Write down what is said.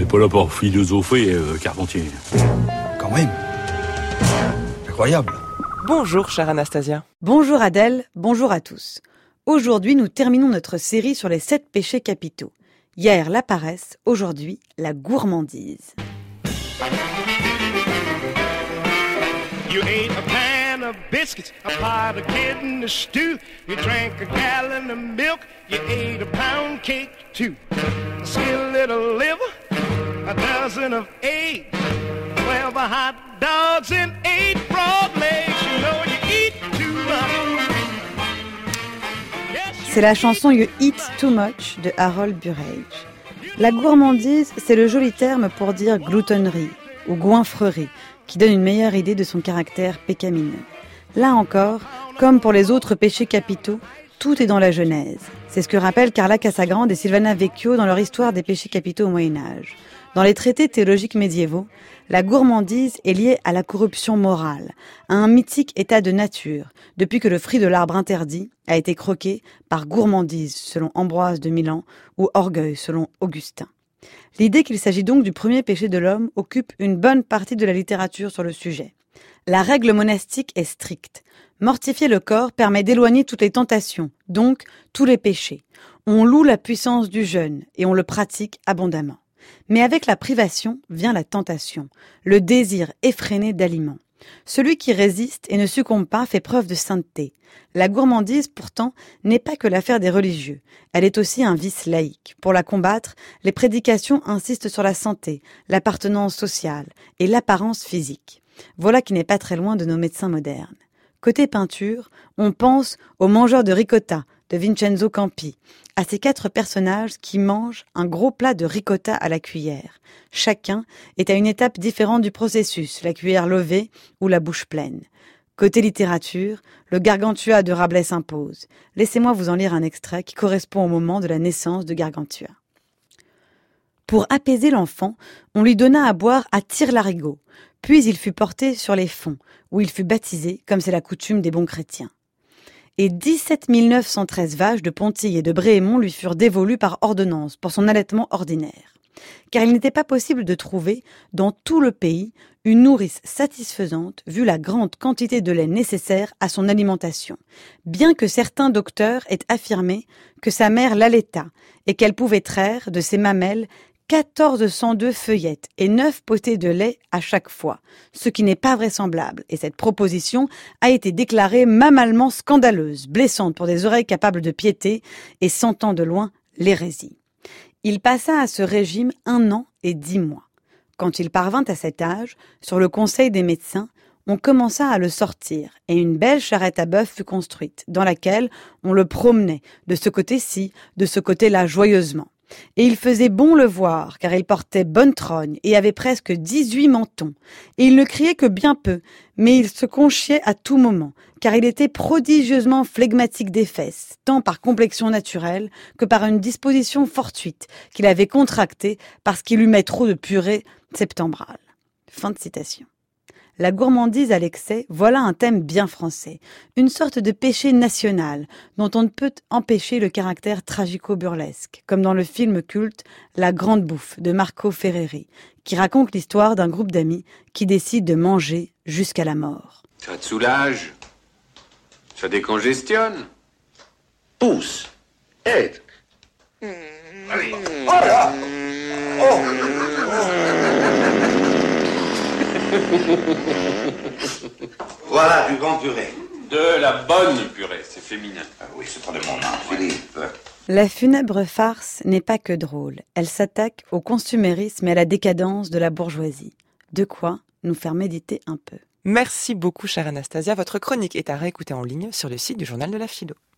n'est pas là pour philosopher, euh, Carpentier. Quand même. Incroyable. Bonjour, chère Anastasia. Bonjour Adèle, bonjour à tous. Aujourd'hui, nous terminons notre série sur les sept péchés capitaux. Hier, la paresse, aujourd'hui, la gourmandise. You ate a pan of biscuits, a pot of kidney stew. You drank a gallon of milk. You ate a pound cake too. A skillet of liver, C'est la chanson You Eat Too Much de Harold Burrage. La gourmandise, c'est le joli terme pour dire gloutonnerie ou goinfrerie, qui donne une meilleure idée de son caractère pécamineux. Là encore, comme pour les autres péchés capitaux, tout est dans la Genèse. C'est ce que rappellent Carla Casagrande et Silvana Vecchio dans leur histoire des péchés capitaux au Moyen Âge. Dans les traités théologiques médiévaux, la gourmandise est liée à la corruption morale, à un mythique état de nature, depuis que le fruit de l'arbre interdit a été croqué par gourmandise selon Ambroise de Milan ou orgueil selon Augustin. L'idée qu'il s'agit donc du premier péché de l'homme occupe une bonne partie de la littérature sur le sujet. La règle monastique est stricte. Mortifier le corps permet d'éloigner toutes les tentations, donc tous les péchés. On loue la puissance du jeûne et on le pratique abondamment. Mais avec la privation vient la tentation, le désir effréné d'aliments. Celui qui résiste et ne succombe pas fait preuve de sainteté. La gourmandise, pourtant, n'est pas que l'affaire des religieux. Elle est aussi un vice laïque. Pour la combattre, les prédications insistent sur la santé, l'appartenance sociale et l'apparence physique. Voilà qui n'est pas très loin de nos médecins modernes. Côté peinture, on pense au mangeur de ricotta de Vincenzo Campi, à ces quatre personnages qui mangent un gros plat de ricotta à la cuillère. Chacun est à une étape différente du processus, la cuillère levée ou la bouche pleine. Côté littérature, le Gargantua de Rabelais s'impose. Laissez-moi vous en lire un extrait qui correspond au moment de la naissance de Gargantua. Pour apaiser l'enfant, on lui donna à boire à tire-larigot, puis il fut porté sur les fonds, où il fut baptisé, comme c'est la coutume des bons chrétiens. Et 17 913 vaches de Pontilles et de Bréhémont lui furent dévolues par ordonnance pour son allaitement ordinaire. Car il n'était pas possible de trouver, dans tout le pays, une nourrice satisfaisante vu la grande quantité de lait nécessaire à son alimentation, bien que certains docteurs aient affirmé que sa mère l'allaita et qu'elle pouvait traire de ses mamelles 1402 feuillettes et 9 potées de lait à chaque fois, ce qui n'est pas vraisemblable, et cette proposition a été déclarée mammalement scandaleuse, blessante pour des oreilles capables de piété et sentant de loin l'hérésie. Il passa à ce régime un an et dix mois. Quand il parvint à cet âge, sur le conseil des médecins, on commença à le sortir, et une belle charrette à bœuf fut construite, dans laquelle on le promenait, de ce côté-ci, de ce côté-là, joyeusement. Et il faisait bon le voir, car il portait bonne trogne et avait presque dix-huit mentons. Et il ne criait que bien peu, mais il se conchiait à tout moment, car il était prodigieusement flegmatique des fesses, tant par complexion naturelle que par une disposition fortuite qu'il avait contractée parce qu'il humait trop de purée septembrale. Fin de citation. La gourmandise à l'excès, voilà un thème bien français, une sorte de péché national dont on ne peut empêcher le caractère tragico-burlesque, comme dans le film culte La Grande Bouffe de Marco Ferreri, qui raconte l'histoire d'un groupe d'amis qui décide de manger jusqu'à la mort. Ça te soulage? Ça décongestionne? Pousse. Aide. Voilà du grand purée. De la bonne purée, c'est féminin. Ah oui, c'est pas de mon nom, Philippe. La funèbre farce n'est pas que drôle, elle s'attaque au consumérisme et à la décadence de la bourgeoisie. De quoi nous faire méditer un peu. Merci beaucoup, chère Anastasia. Votre chronique est à réécouter en ligne sur le site du Journal de la Philo.